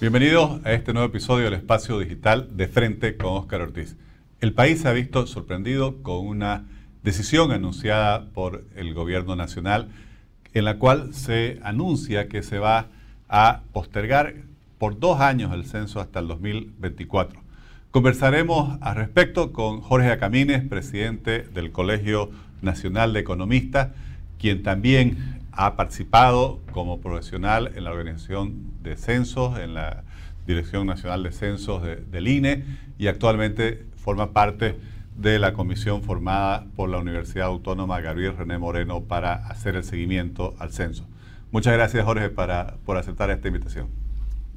Bienvenidos a este nuevo episodio del Espacio Digital de Frente con Óscar Ortiz. El país se ha visto sorprendido con una decisión anunciada por el gobierno nacional en la cual se anuncia que se va a postergar por dos años el censo hasta el 2024. Conversaremos al respecto con Jorge Acamines, presidente del Colegio Nacional de Economistas, quien también ha participado como profesional en la organización de censos, en la Dirección Nacional de Censos del INE y actualmente forma parte de la comisión formada por la Universidad Autónoma Gabriel René Moreno para hacer el seguimiento al censo. Muchas gracias Jorge para, por aceptar esta invitación.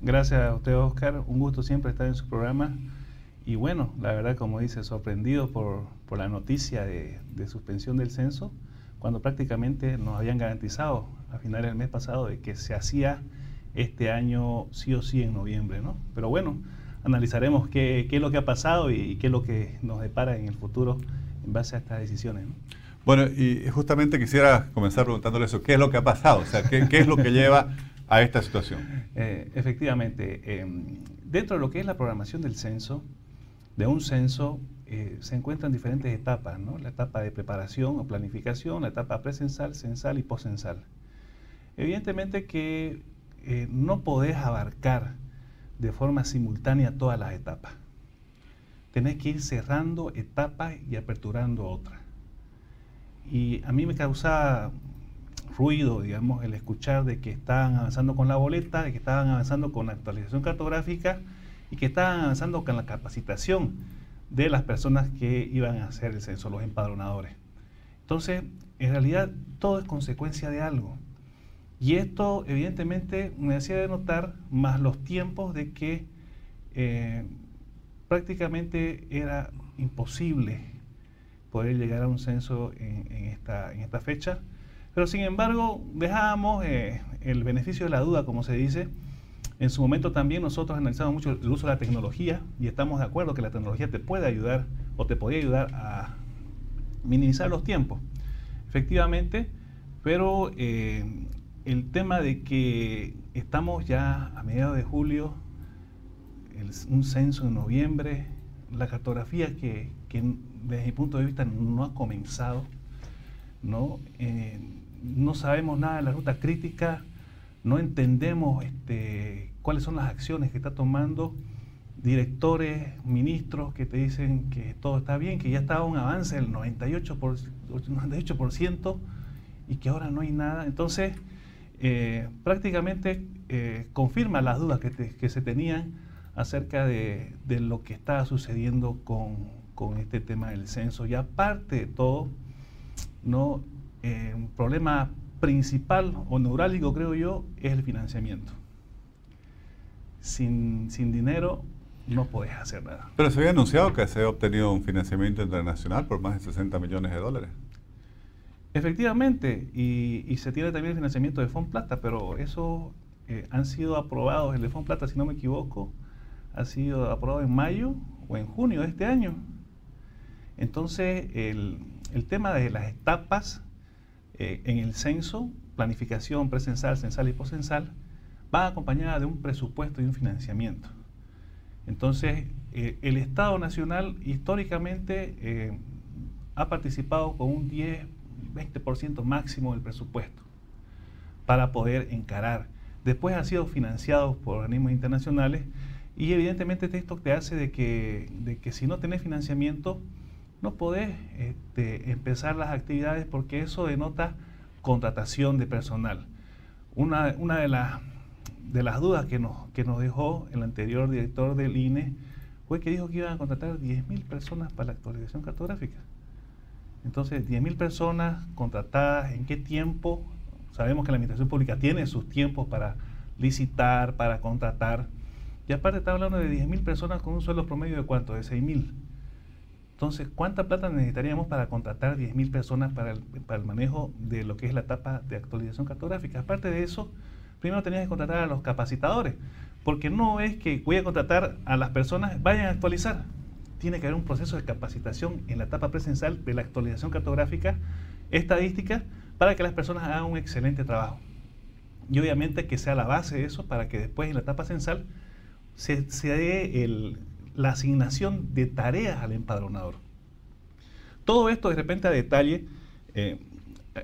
Gracias a usted Oscar, un gusto siempre estar en su programa y bueno, la verdad como dice, sorprendido por, por la noticia de, de suspensión del censo cuando prácticamente nos habían garantizado a finales del mes pasado de que se hacía este año sí o sí en noviembre, ¿no? Pero bueno, analizaremos qué, qué es lo que ha pasado y, qué es lo que nos depara en el futuro en base a estas decisiones. Bueno, y justamente quisiera comenzar preguntándole eso, ¿qué es lo que ha pasado? O sea, ¿qué, qué es lo que lleva a esta situación? Eh, efectivamente, em, dentro de lo que es la programación del censo, de un censo eh, se encuentran diferentes etapas, ¿no? La etapa de preparación o planificación, la etapa presensal, censal y poscensal. Evidentemente que eh, no podés abarcar de forma simultánea todas las etapas. Tenés que ir cerrando etapas y aperturando otras. Y a mí me causa ruido, digamos, el escuchar de que estaban avanzando con la boleta, de que estaban avanzando con la actualización cartográfica y que estaban avanzando con la capacitación de las personas que iban a hacer el censo, los empadronadores. Entonces, en realidad, todo es consecuencia de algo. Y esto, evidentemente, me hacía de notar más los tiempos de que eh, prácticamente era imposible poder llegar a un censo en, esta, en fecha. Pero sin embargo, dejábamos eh, el beneficio de la duda, como se dice, en su momento también nosotros analizamos mucho el uso de la tecnología y estamos de acuerdo que la tecnología te puede ayudar o te podría ayudar a minimizar los tiempos. Efectivamente, pero eh, el tema de que estamos ya a mediados de julio, un censo en noviembre, la cartografía que, desde mi punto de vista no ha comenzado, no, eh, no sabemos nada de la ruta crítica, no entendemos este, cuáles son las acciones que está tomando directores, ministros que te dicen que todo está bien, que ya está un avance del 98%, por, 98% y que ahora no hay nada. Entonces, eh, prácticamente eh, confirma las dudas que, se tenían acerca de, lo que estaba sucediendo con, este tema del censo. Y aparte de todo, ¿no? Eh, un problema principal o neurálgico, creo yo, es el financiamiento. Sin, dinero no puedes hacer nada. Pero se había anunciado que se ha obtenido un financiamiento internacional por más de 60 millones de dólares. Efectivamente, y, se tiene también el financiamiento de Plata, pero eso eh, han sido aprobados, el de Plata, si no me equivoco, ha sido aprobado en mayo o en junio de este año. Entonces, el, el tema de las etapas eh, en el censo, planificación presensal, censal y poscensal, va acompañada de un presupuesto y un financiamiento. Entonces, eh, el Estado Nacional históricamente eh, ha participado con un 10, 20% máximo del presupuesto para poder encarar. Después ha sido financiado por organismos internacionales y evidentemente esto te hace de que, de que si no tenés financiamiento, no podés este, empezar las actividades porque eso denota contratación de personal. Una, una de, las, de las dudas que nos, que nos dejó el anterior director del INE fue que dijo que iban a contratar 10.000 personas para la actualización cartográfica. Entonces, 10.000 personas contratadas, ¿en qué tiempo? Sabemos que la administración pública tiene sus tiempos para licitar, para contratar. Y aparte está hablando de 10.000 personas con un sueldo promedio de cuánto? De 6.000. Entonces, ¿cuánta plata necesitaríamos para contratar 10.000 personas para el, manejo de lo que es la etapa de actualización cartográfica? Aparte de eso, primero tenías que contratar a los capacitadores, porque no es que voy a contratar a las personas, vayan a actualizar. Tiene que haber un proceso de capacitación en la etapa presencial de la actualización cartográfica estadística para que las personas hagan un excelente trabajo. Y obviamente que sea la base de eso para que después en la etapa censal se, dé la asignación de tareas al empadronador. Todo esto de repente a detalle, eh,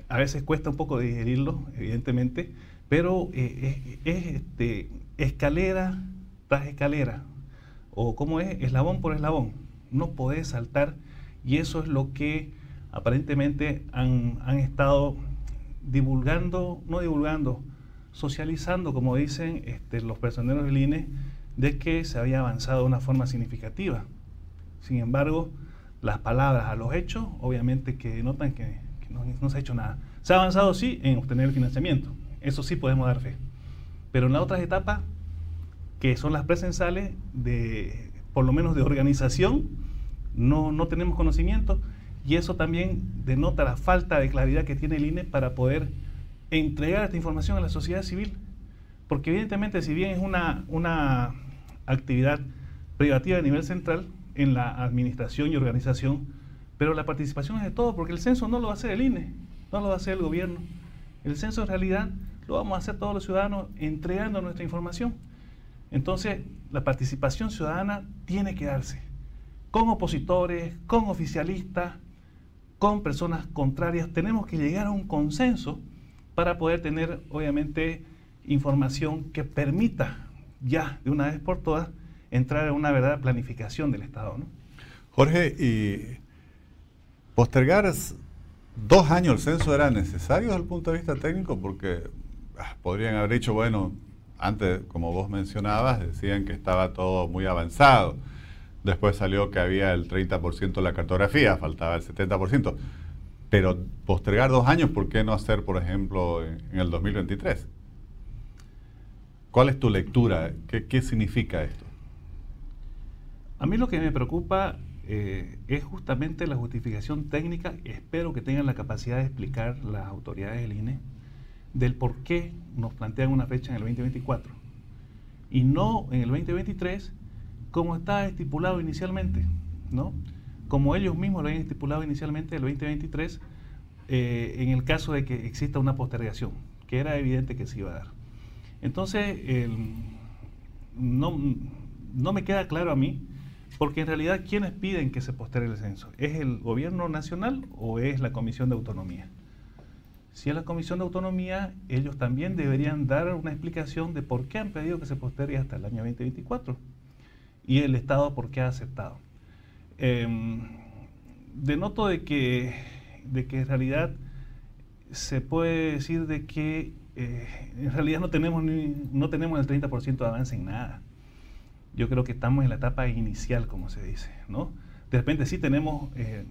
a veces cuesta un poco digerirlo, evidentemente, pero eh, es, este, escalera tras escalera, o como es, eslabón por eslabón. No podés saltar y eso es lo que aparentemente han, han estado divulgando, no divulgando, socializando, como dicen este, los personeros del INE, de que se había avanzado de una forma significativa. Sin embargo, las palabras a los hechos, obviamente que notan que, no, se ha hecho nada. Se ha avanzado, sí, en obtener el financiamiento. Eso sí podemos dar fe. Pero en las otras etapas, que son las presensales, de, por lo menos de organización, no, no tenemos conocimiento y eso también denota la falta de claridad que tiene el INE para poder entregar esta información a la sociedad civil. Porque evidentemente si bien es una, una actividad privativa a nivel central en la administración y organización, pero la participación es de todo, porque el censo no lo va a hacer el INE, no lo va a hacer el gobierno. El censo en realidad lo vamos a hacer todos los ciudadanos entregando nuestra información. Entonces, la participación ciudadana tiene que darse con opositores, con oficialistas, con personas contrarias, tenemos que llegar a un consenso para poder tener, obviamente, información que permita ya, de una vez por todas, entrar en una verdadera planificación del Estado. Jorge, ¿y postergar dos años el censo era necesario desde el punto de vista técnico? Porque ah, podrían haber dicho, bueno, antes, como vos mencionabas, decían que estaba todo muy avanzado Después salió que había el 30% de la cartografía, faltaba el 70%. Pero postergar dos años, ¿por qué no hacer, por ejemplo, en, el 2023? ¿Cuál es tu lectura? ¿Qué, significa esto? A mí lo que me preocupa eh, es justamente la justificación técnica, espero que tengan la capacidad de explicar las autoridades del INE, del por qué nos plantean una fecha en el 2024 y no en el 2023 como está estipulado inicialmente, ¿no? Como ellos mismos lo habían estipulado inicialmente el 2023, eh, en el caso de que exista una postergación, que era evidente que se iba a dar. Entonces, no, no me queda claro a mí, porque en realidad, ¿quiénes piden que se postergue el censo? ¿Es el gobierno nacional o es la Comisión de Autonomía? Si es la Comisión de Autonomía, ellos también deberían dar una explicación de por qué han pedido que se postergue hasta el año 2024 y el Estado por qué ha aceptado. Em, denoto de que, de que en realidad se puede decir de que eh, en realidad no tenemos, ni, no tenemos el 30% de avance en nada. Yo creo que estamos en la etapa inicial, como se dice, ¿no? De repente sí tenemos, eh,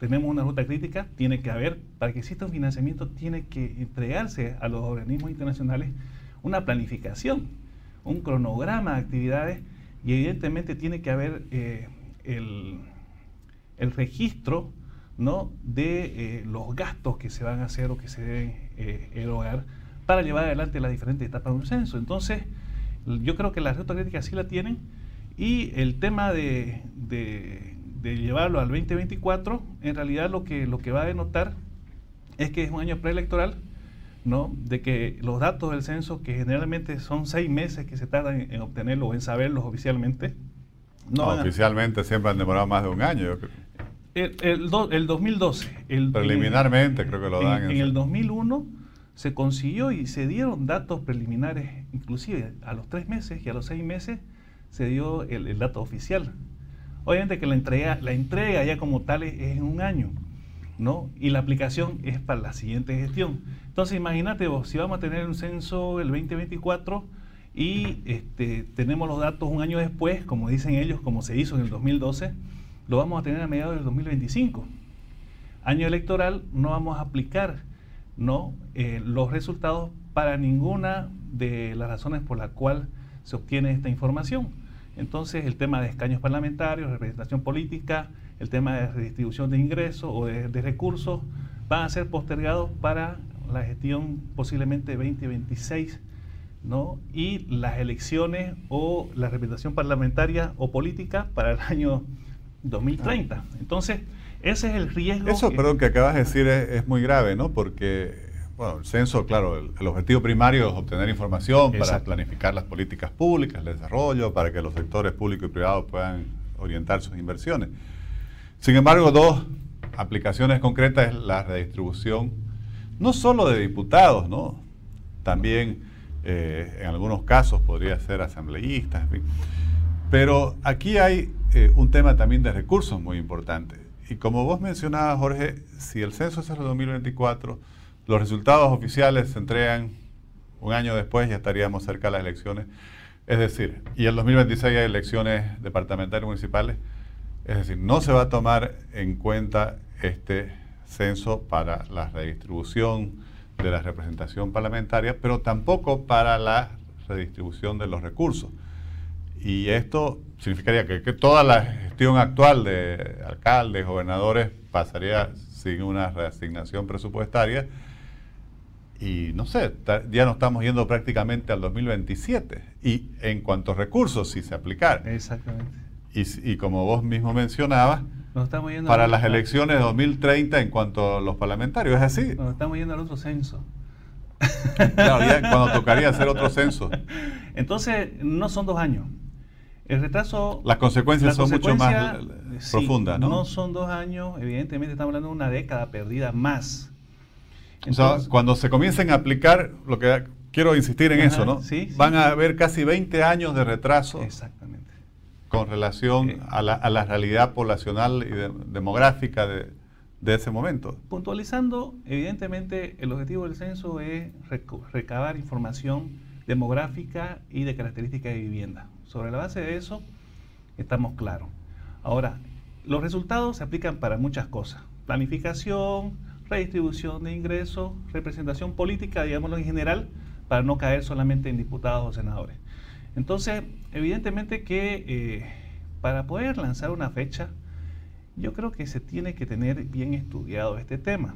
tenemos una ruta crítica, tiene que haber, para que exista un financiamiento, tiene que entregarse a los organismos internacionales una planificación, un cronograma de actividades y evidentemente tiene que haber eh, el, registro ¿no? de eh, los gastos que se van a hacer o que se deben erogar para llevar adelante las diferentes etapas de un censo. Entonces, yo creo que las críticas sí la tienen y el tema de, de, llevarlo al 2024, en realidad lo que, lo que va a denotar es que es un año preelectoral, ¿no? de que los datos del censo, que generalmente son seis meses que se tardan en, obtenerlos o en saberlos oficialmente. No, oficialmente siempre han demorado más de un año. El, el, 2012. El, Preliminarmente creo que lo dan. En, en el 2001 se consiguió y se dieron datos preliminares, inclusive a los tres meses y a los seis meses se dio el, dato oficial. Obviamente que la entrega, la entrega ya como tal es en un año. ¿no? Y la aplicación es para la siguiente gestión. Entonces, imagínate vos, si vamos a tener un censo el 2024 y este, tenemos los datos un año después, como dicen ellos, como se hizo en el 2012, lo vamos a tener a mediados del 2025. Año electoral, no vamos a aplicar ¿no? Eh, los resultados para ninguna de las razones por las cuales se obtiene esta información. Entonces, el tema de escaños parlamentarios, representación política, el tema de redistribución de ingresos o de, recursos van a ser postergados para la gestión posiblemente 2026, ¿no? Y las elecciones o la representación parlamentaria o política para el año 2030. Ah. Entonces, ese es el riesgo. Eso, perdón, que acabas de decir es, muy grave, ¿no? Porque bueno, el censo, claro, el, objetivo primario es obtener información para planificar las políticas públicas, el desarrollo, para que los sectores públicos y privados puedan orientar sus inversiones. Sin embargo, dos aplicaciones concretas es la redistribución, no solo de diputados, ¿no? También eh, en algunos casos podría ser asambleístas, en fin. Pero aquí hay eh, un tema también de recursos muy importante. Y como vos mencionabas, Jorge, si el censo es el 2024, los resultados oficiales se entregan un año después, ya estaríamos cerca de las elecciones. Es decir, y en 2026 hay elecciones departamentales municipales. Es decir, no se va a tomar en cuenta este censo para la redistribución de la representación parlamentaria, pero tampoco para la redistribución de los recursos. Y esto significaría que, toda la gestión actual de alcaldes, gobernadores, pasaría sin una reasignación presupuestaria. Y no sé, ya nos estamos yendo prácticamente al 2027. Y en cuanto a recursos, si se aplicar. Exactamente. Y, como vos mismo mencionabas, para las elecciones de 2030 en cuanto a los parlamentarios, ¿es así? Nos estamos yendo al otro censo. Claro, ya cuando tocaría hacer otro censo. Entonces, no son dos años. El retraso... Las consecuencias son mucho más profundas, ¿no? No son dos años, evidentemente estamos hablando de una década perdida más. o sea, cuando se comiencen a aplicar, lo que quiero insistir en eso, ¿no? Van a haber casi 20 años de retraso. Exactamente. Con relación a, la, realidad poblacional y demográfica de, de ese momento. Puntualizando, evidentemente el objetivo del censo es recabar información demográfica y de características de vivienda. Sobre la base de eso, estamos claros. Ahora, los resultados se aplican para muchas cosas. Planificación, redistribución de ingresos, representación política, digámoslo en general, para no caer solamente en diputados o senadores. Entonces, evidentemente que eh, para poder lanzar una fecha, yo creo que se tiene que tener bien estudiado este tema.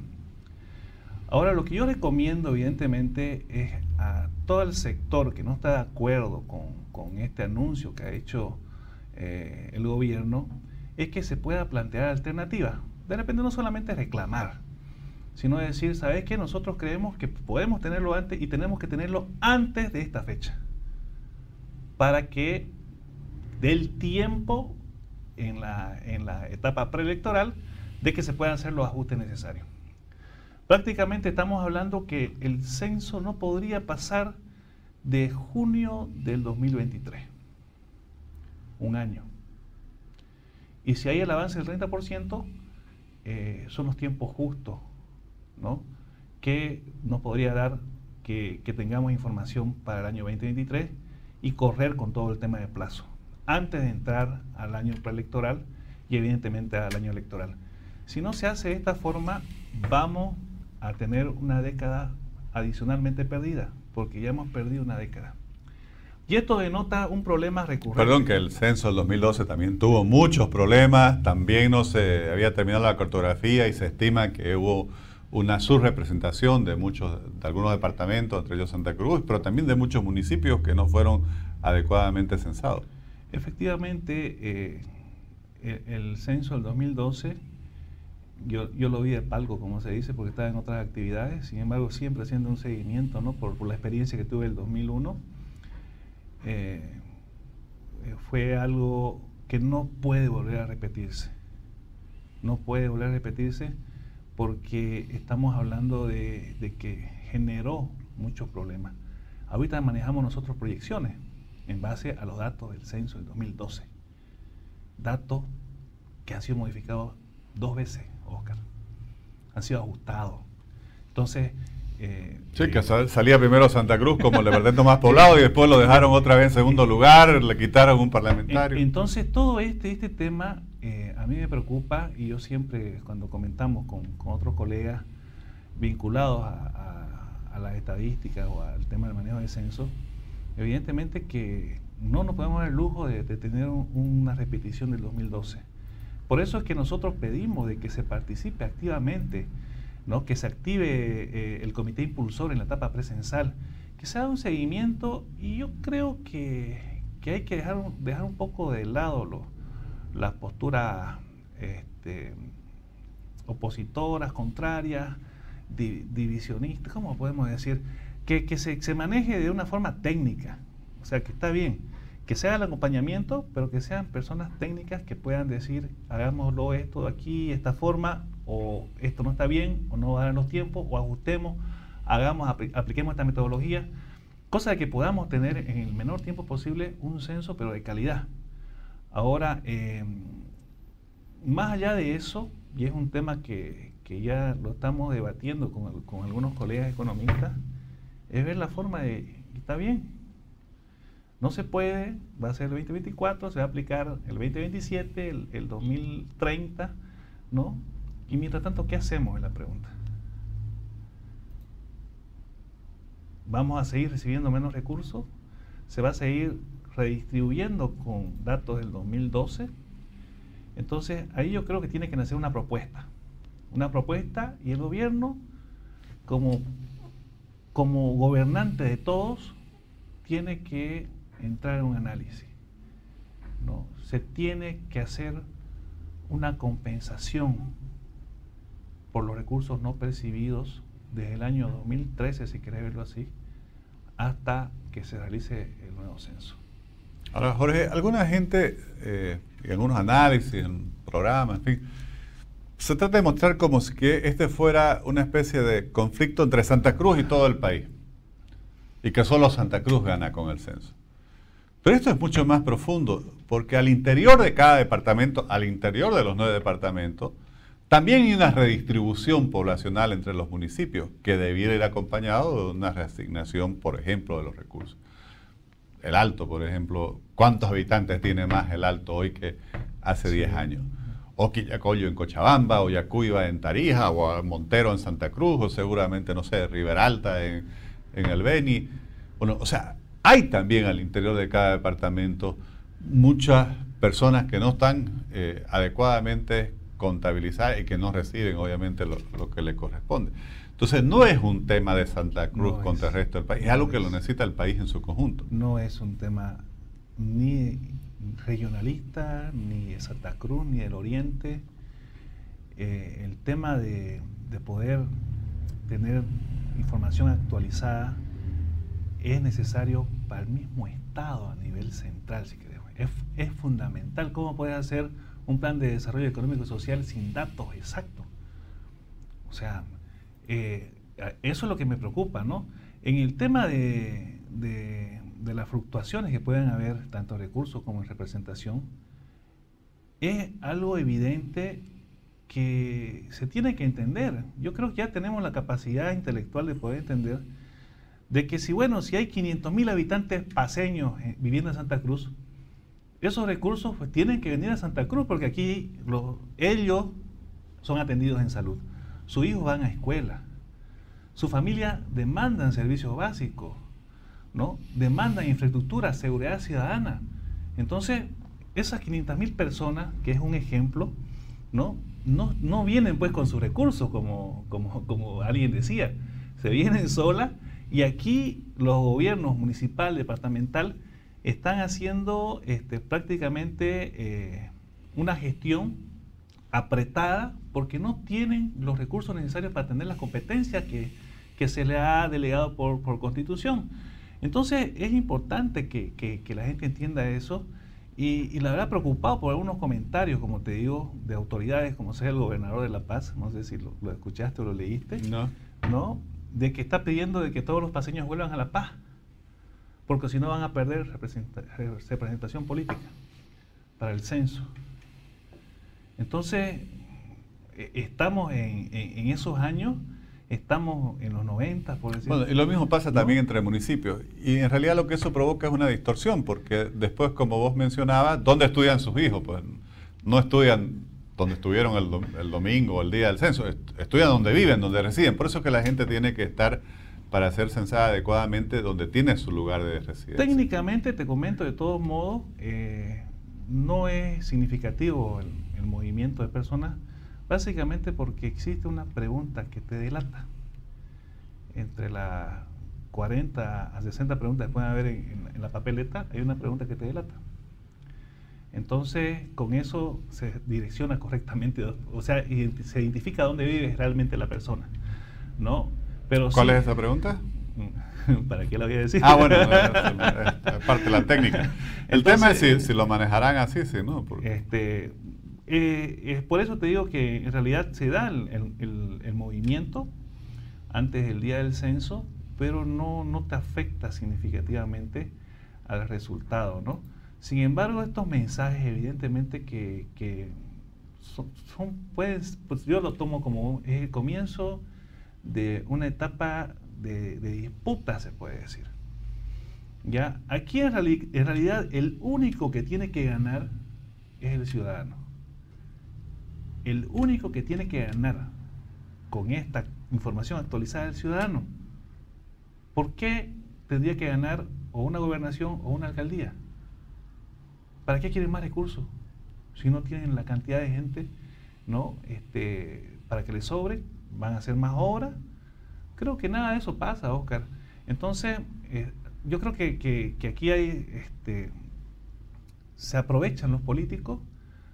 Ahora, lo que yo recomiendo, evidentemente, es a todo el sector que no está de acuerdo con, este anuncio que ha hecho eh, el gobierno, es que se pueda plantear alternativas. De repente no solamente reclamar, sino decir, ¿sabes qué? Nosotros creemos que podemos tenerlo antes y tenemos que tenerlo antes de esta fecha. Para que del tiempo en la, en la etapa preelectoral de que se puedan hacer los ajustes necesarios. Prácticamente estamos hablando que el censo no podría pasar de junio del 2023. Un año. Y si hay el avance del 30%, eh, son los tiempos justos, ¿no? Que nos podría dar que, que tengamos información para el año 2023 y correr con todo el tema de plazo, antes de entrar al año preelectoral y evidentemente al año electoral. Si no se hace de esta forma, vamos a tener una década adicionalmente perdida, porque ya hemos perdido una década. Y esto denota un problema recurrente. Perdón, que el censo del 2012 también tuvo muchos problemas, también no se había terminado la cartografía y se estima que hubo una subrepresentación de muchos, de algunos departamentos, entre ellos Santa Cruz, pero también de muchos municipios que no fueron adecuadamente censados. Efectivamente, eh, el, el censo del 2012 yo, yo lo vi de palco, como se dice, porque estaba en otras actividades, sin embargo siempre haciendo un seguimiento, ¿no? Por, la experiencia que tuve el 2001, eh, eh, fue algo que no puede volver a repetirse. No puede volver a repetirse porque estamos hablando de, de que generó muchos problemas. Ahorita manejamos nosotros proyecciones en base a los datos del censo del 2012. Datos que han sido modificados dos veces Oscar. Han sido ajustados. Entonces... Eh, sí, que salía primero Santa Cruz como el departamento más poblado y después lo dejaron otra vez en segundo lugar, le quitaron un parlamentario. Entonces todo este, este tema eh, a mí me preocupa y yo siempre cuando comentamos con, otros colegas vinculados a, a, las estadísticas o al tema del manejo de censo, evidentemente que no nos podemos dar el lujo de, tener una repetición del 2012 por eso es que nosotros pedimos de que se participe activamente, ¿no? que se active eh, el comité impulsor en la etapa presencial, que se haga un seguimiento y yo creo que, hay que dejar, dejar un poco de lado las posturas este, opositoras, contrarias, divisionista, ¿cómo podemos decir? Que, se, se, maneje de una forma técnica, o sea, que está bien, que sea el acompañamiento, pero que sean personas técnicas que puedan decir, hagámoslo esto aquí, esta forma, o esto no está bien, o no va a dar los tiempos, o ajustemos, hagamos, apliquemos esta metodología, cosa de que podamos tener en el menor tiempo posible un censo, pero de calidad. Ahora, eh, más allá de eso, y es un tema que, que ya lo estamos debatiendo con, con, algunos colegas economistas, es ver la forma de, está bien, no se puede, va a ser el 2024, se va a aplicar el 2027, el, el 2030, ¿no? Y mientras tanto, ¿qué hacemos? Es la pregunta. ¿Vamos a seguir recibiendo menos recursos? ¿Se va a seguir redistribuyendo con datos del 2012? Entonces, ahí yo creo que tiene que nacer una propuesta. Una propuesta y el gobierno, como, como gobernante de todos, tiene que entrar en un análisis. ¿no? Se tiene que hacer una compensación por los recursos no percibidos desde el año 2013, si querés verlo así, hasta que se realice el nuevo censo. Ahora, Jorge, alguna gente, eh, en algunos análisis, en programas, en fin, se trata de mostrar como si que este fuera una especie de conflicto entre Santa Cruz y todo el país. Y que solo Santa Cruz gana con el censo. Pero esto es mucho más profundo, porque al interior de cada departamento, al interior de los nueve departamentos, también hay una redistribución poblacional entre los municipios que debiera ir acompañado de una reasignación, por ejemplo, de los recursos. El Alto, por ejemplo, ¿cuántos habitantes tiene más el Alto hoy que hace 10 años? O Quillacoyo en Cochabamba, o Yacuiba en Tarija, o Montero en Santa Cruz, o seguramente, no sé, Riberalta en, en el Beni. Bueno, o sea, hay también al interior de cada departamento muchas personas que no están eh, adecuadamente contabilizadas y que no reciben obviamente lo, que le corresponde. Entonces no es un tema de Santa Cruz contra el resto del país, es algo que lo necesita el país en su conjunto. No es un tema ni regionalista, ni de Santa Cruz, ni del Oriente. Eh, el tema de, de poder tener información actualizada es necesario para el mismo Estado a nivel central, si queremos. Es, fundamental. ¿Cómo puedes hacer un plan de desarrollo económico y social sin datos exactos? O sea, eh, eso es lo que me preocupa, ¿no? En el tema de, de, las fluctuaciones que pueden haber, tanto en recursos como en representación, es algo evidente que se tiene que entender. Yo creo que ya tenemos la capacidad intelectual de poder entender de que si, bueno, si hay 500 mil habitantes paseños eh, viviendo en Santa Cruz, esos recursos pues, tienen que venir a Santa Cruz porque aquí los, ellos son atendidos en salud, sus hijos van a escuela, su familia demandan servicios básicos, ¿no? demandan infraestructura, seguridad ciudadana. Entonces, esas 500 mil personas, que es un ejemplo, ¿no? No, no vienen pues con sus recursos, como, como, como alguien decía, se vienen solas y aquí los gobiernos municipal, departamental, están haciendo este, prácticamente eh, una gestión apretada porque no tienen los recursos necesarios para tener las competencias que, se le ha delegado por, constitución. Entonces es importante que, la gente entienda eso y, la verdad preocupado por algunos comentarios, como te digo, de autoridades como sea el gobernador de La Paz, no sé si lo, lo escuchaste o lo leíste, no. ¿no? De que está pidiendo de que todos los paseños vuelvan a la paz, porque si no van a perder representación política para el censo. Entonces, e, estamos en, esos años, estamos en los 90, por decirlo. Bueno, y lo mismo pasa también entre municipios. Y en realidad lo que eso provoca es una distorsión, porque después, como vos mencionabas, ¿dónde estudian sus hijos? Pues no estudian donde estuvieron el, domingo o el día del censo, estudian donde viven, donde residen. Por eso es que la gente tiene que estar para ser censada adecuadamente donde tiene su lugar de residencia. Técnicamente, te comento de todos modos, eh, no es significativo el, movimiento de personas, básicamente porque existe una pregunta que te delata. Entre las 40 a 60 preguntas que pueden haber en la papeleta, hay una pregunta que te delata. Entonces, con eso se direcciona correctamente, o sea, se identifica dónde vive realmente la persona. ¿no? Pero ¿Cuál es esa pregunta? ¿Para qué la voy a decir? Ah, bueno, es parte de la técnica. El tema es si, lo manejarán así, sí, ¿no? Este, eh, por eso te digo que en realidad se da el, movimiento antes del día del censo, pero no, no te afecta significativamente al resultado, ¿no? Sin embargo, estos mensajes evidentemente que, son, pues, pues yo lo tomo como el comienzo de una etapa de, disputa, se puede decir. ¿Ya? Aquí en, en realidad el único que tiene que ganar es el ciudadano. El único que tiene que ganar con esta información actualizada es el ciudadano. ¿Por qué tendría que ganar o una gobernación o una alcaldía? ¿Para qué quieren más recursos? Si no tienen la cantidad de gente, ¿no? Este, para que les sobre, van a hacer más obras Creo que nada de eso pasa, Oscar. Entonces, eh, yo creo que, aquí hay, este, se aprovechan los políticos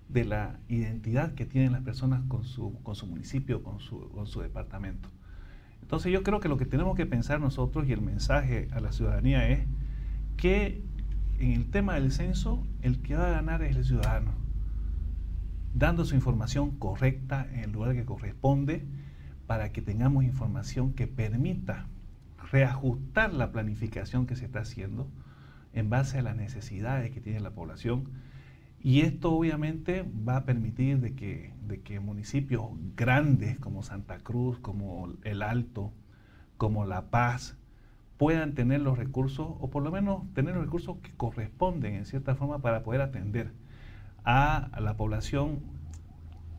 de la identidad que tienen las personas con su, con su municipio, con su, con su departamento. Entonces yo creo que lo que tenemos que pensar nosotros y el mensaje a la ciudadanía es que en el tema del censo el que va a ganar es el ciudadano, dando su información correcta en el lugar que corresponde, para que tengamos información que permita reajustar la planificación que se está haciendo en base a las necesidades que tiene la población. Y esto obviamente va a permitir de que, de que municipios grandes como Santa Cruz, como El Alto, como La Paz, puedan tener los recursos, o por lo menos tener los recursos que corresponden en cierta forma para poder atender a, la población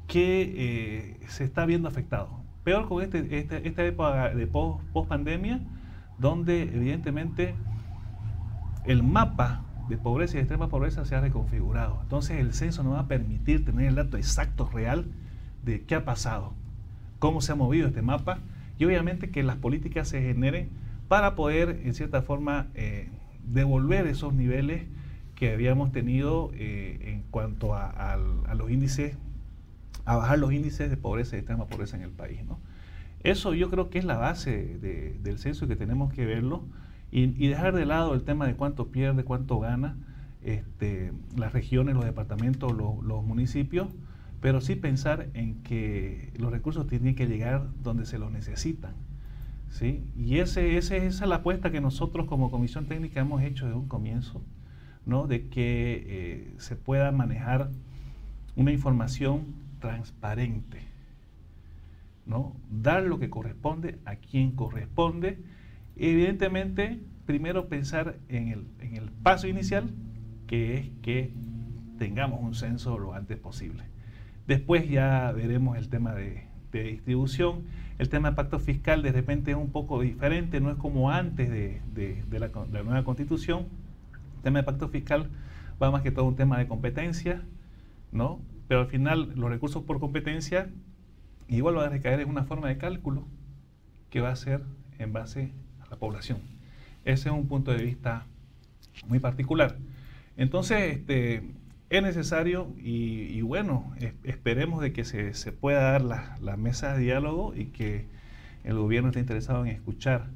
que eh, se está viendo afectado. Peor con este, este, esta época de post, pandemia, donde evidentemente el mapa de pobreza y de extrema pobreza se ha reconfigurado. Entonces el censo nos va a permitir tener el dato exacto, real, de qué ha pasado, cómo se ha movido este mapa y obviamente que las políticas se generen para poder, en cierta forma, eh, devolver esos niveles que habíamos tenido eh, en cuanto a, los índices a bajar los índices de pobreza y extrema pobreza en el país. ¿no? Eso yo creo que es la base del censo y que tenemos que verlo y, dejar de lado el tema de cuánto pierde, cuánto gana este, las regiones, los departamentos, los, municipios, pero sí pensar en que los recursos tienen que llegar donde se los necesitan. ¿Sí? Y ese, ese, esa es la apuesta que nosotros como Comisión Técnica hemos hecho desde un comienzo, ¿no? de que eh, se pueda manejar una información transparente. ¿no? Dar lo que corresponde a quien corresponde. Evidentemente, primero pensar en el, en el paso inicial, que es que tengamos un censo lo antes posible. Después ya veremos el tema de, distribución. El tema de pacto fiscal de repente es un poco diferente, no es como antes de, de la, la, nueva constitución. El tema de pacto fiscal va más que todo un tema de competencia, ¿no? pero al final los recursos por competencia igual van a recaer en una forma de cálculo que va a ser en base a la población. Ese es un punto de vista muy particular. Entonces, este, es necesario y, bueno, esperemos de que se, pueda dar la, la, mesa de diálogo y que el gobierno esté interesado en escuchar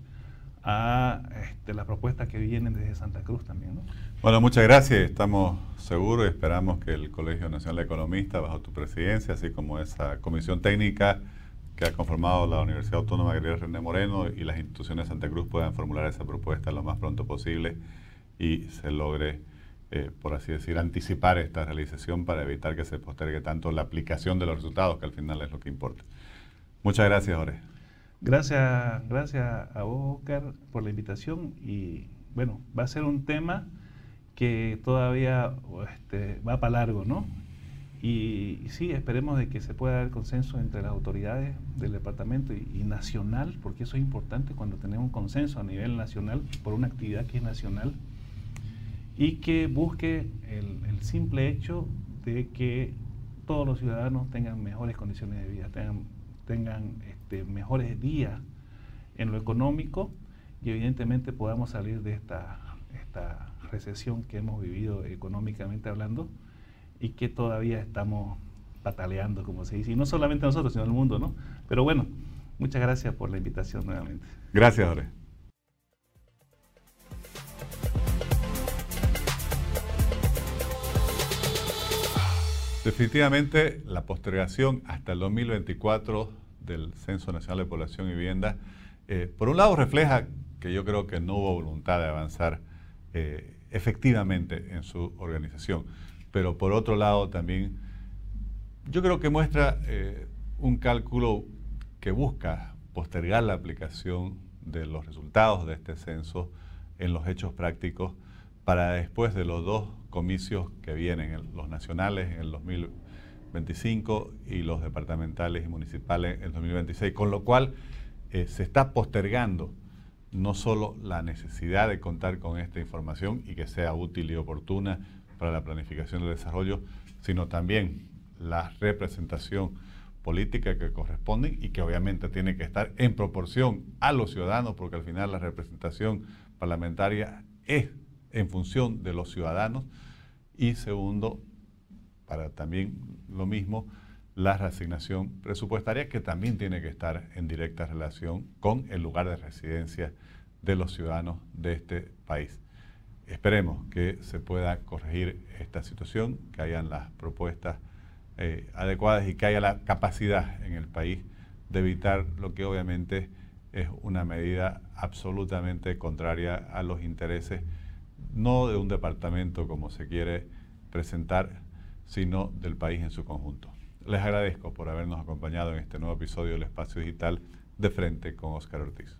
a este, las propuestas que vienen desde Santa Cruz también. ¿no? Bueno, muchas gracias. Estamos seguros y esperamos que el Colegio Nacional de Economistas, bajo tu presidencia, así como esa comisión técnica que ha conformado la Universidad Autónoma Gabriel René Moreno y las instituciones de Santa Cruz puedan formular esa propuesta lo más pronto posible y se logre, eh, por así decir, anticipar esta realización para evitar que se postergue tanto la aplicación de los resultados, que al final es lo que importa. Muchas gracias, Jorge. Gracias, gracias a vos, Oscar, por la invitación y bueno, va a ser un tema que todavía este, va para largo, ¿no? Y, sí, esperemos de que se pueda dar consenso entre las autoridades del departamento y, nacional, porque eso es importante cuando tenemos un consenso a nivel nacional por una actividad que es nacional y que busque el, simple hecho de que todos los ciudadanos tengan mejores condiciones de vida, tengan, tengan este, mejores días en lo económico y evidentemente podamos salir de esta, esta recesión que hemos vivido económicamente hablando y que todavía estamos pataleando, como se dice, y no solamente nosotros, sino el mundo, ¿no? Pero bueno, Muchas gracias por la invitación nuevamente. Gracias, Jorge. Definitivamente la postergación hasta el 2024 del Censo Nacional de Población y Vivienda, eh, por un lado refleja que yo creo que no hubo voluntad de avanzar eh, efectivamente en su organización, pero por otro lado también yo creo que muestra eh, un cálculo que busca postergar la aplicación de los resultados de este censo en los hechos prácticos para después de los dos comicios que vienen, los nacionales en el 2025 y los departamentales y municipales en el 2026, con lo cual eh, se está postergando no solo la necesidad de contar con esta información y que sea útil y oportuna para la planificación del desarrollo, sino también la representación política que corresponde y que obviamente tiene que estar en proporción a los ciudadanos, porque al final la representación parlamentaria es en función de los ciudadanos. Y segundo, para también lo mismo, la reasignación presupuestaria que también tiene que estar en directa relación con el lugar de residencia de los ciudadanos de este país. Esperemos que se pueda corregir esta situación, que hayan las propuestas eh, adecuadas y que haya la capacidad en el país de evitar lo que obviamente es una medida absolutamente contraria a los intereses no de un departamento como se quiere presentar, sino del país en su conjunto. Les agradezco por habernos acompañado en este nuevo episodio del Espacio Digital de Frente con Oscar Ortiz.